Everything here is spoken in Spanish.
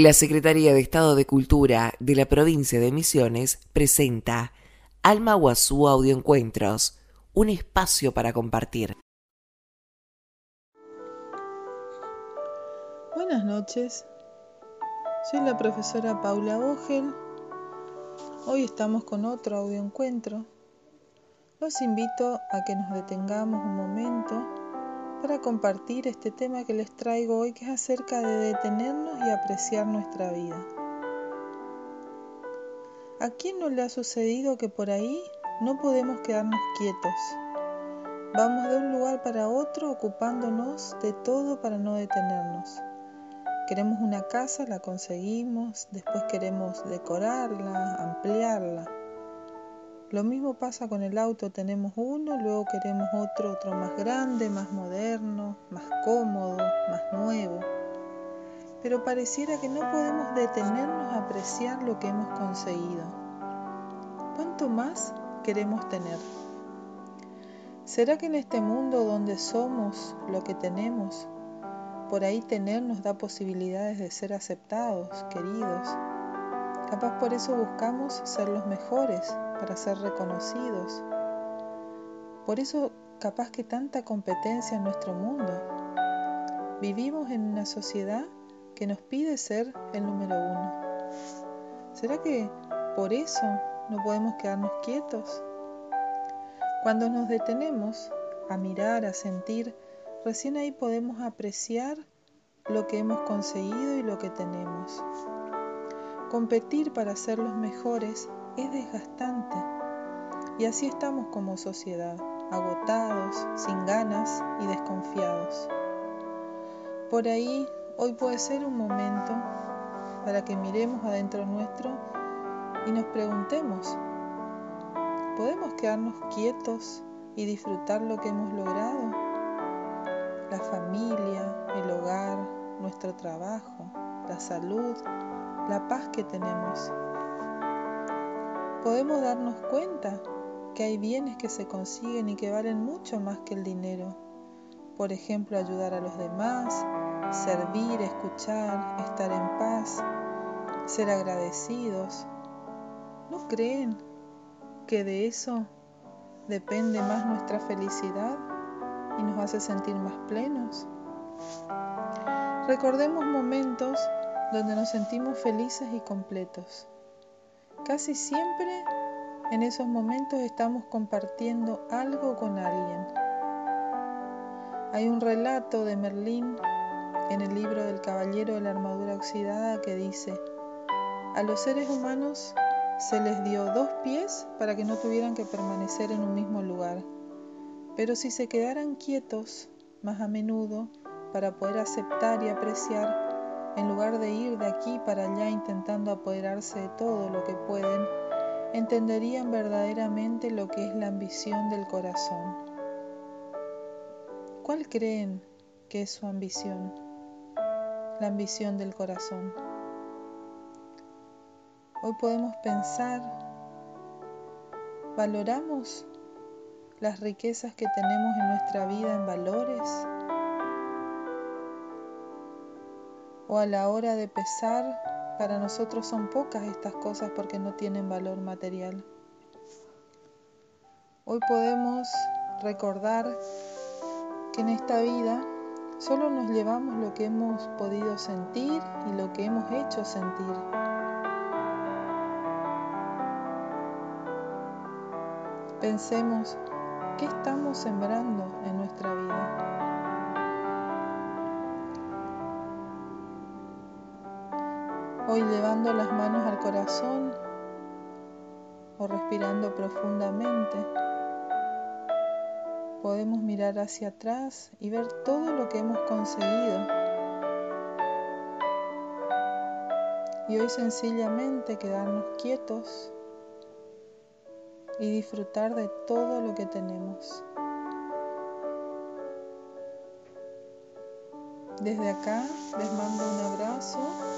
La Secretaría de Estado de Cultura de la provincia de Misiones presenta Alma Guazú Audioencuentros, un espacio para compartir. Buenas noches, soy la profesora Paula Ogel. Hoy estamos con otro audioencuentro. Los invito a que nos detengamos un momento para compartir este tema que les traigo hoy, que es acerca de detenernos y apreciar nuestra vida. ¿A quién no le ha sucedido que por ahí no podemos quedarnos quietos? Vamos de un lugar para otro ocupándonos de todo para no detenernos. Queremos una casa, la conseguimos, después queremos decorarla, ampliarla lo mismo pasa con el auto, tenemos uno, luego queremos otro, otro más grande, más moderno, más cómodo, más nuevo. Pero pareciera que no podemos detenernos a apreciar lo que hemos conseguido. ¿Cuánto más queremos tener? ¿Será que en este mundo donde somos lo que tenemos, por ahí tener nos da posibilidades de ser aceptados, queridos? Capaz por eso buscamos ser los mejores, para ser reconocidos. Por eso capaz que tanta competencia en nuestro mundo. Vivimos en una sociedad que nos pide ser el número uno. ¿Será que por eso no podemos quedarnos quietos? Cuando nos detenemos a mirar, a sentir, recién ahí podemos apreciar lo que hemos conseguido y lo que tenemos. Competir para ser los mejores es desgastante. Y así estamos como sociedad, agotados, sin ganas y desconfiados. Por ahí, hoy puede ser un momento para que miremos adentro nuestro y nos preguntemos, ¿podemos quedarnos quietos y disfrutar lo que hemos logrado? La familia, el hogar, nuestro trabajo, la salud, la paz que tenemos podemos darnos cuenta que hay bienes que se consiguen y que valen mucho más que el dinero. Por ejemplo, ayudar a los demás, servir, escuchar, estar en paz, ser agradecidos. ¿No creen que de eso depende más nuestra felicidad y nos hace sentir más plenos? Recordemos momentos donde nos sentimos felices y completos. Casi siempre en esos momentos estamos compartiendo algo con alguien. Hay un relato de Merlín en el libro del Caballero de la Armadura Oxidada que dice, a los seres humanos se les dio dos pies para que no tuvieran que permanecer en un mismo lugar, pero si se quedaran quietos más a menudo para poder aceptar y apreciar de ir de aquí para allá intentando apoderarse de todo lo que pueden, entenderían verdaderamente lo que es la ambición del corazón. ¿Cuál creen que es su ambición? La ambición del corazón. Hoy podemos pensar, ¿valoramos las riquezas que tenemos en nuestra vida en valores? O a la hora de pesar, para nosotros son pocas estas cosas porque no tienen valor material. Hoy podemos recordar que en esta vida solo nos llevamos lo que hemos podido sentir y lo que hemos hecho sentir. Pensemos qué estamos sembrando en nuestra vida. Hoy llevando las manos al corazón o respirando profundamente, podemos mirar hacia atrás y ver todo lo que hemos conseguido. Y hoy sencillamente quedarnos quietos y disfrutar de todo lo que tenemos. Desde acá les mando un abrazo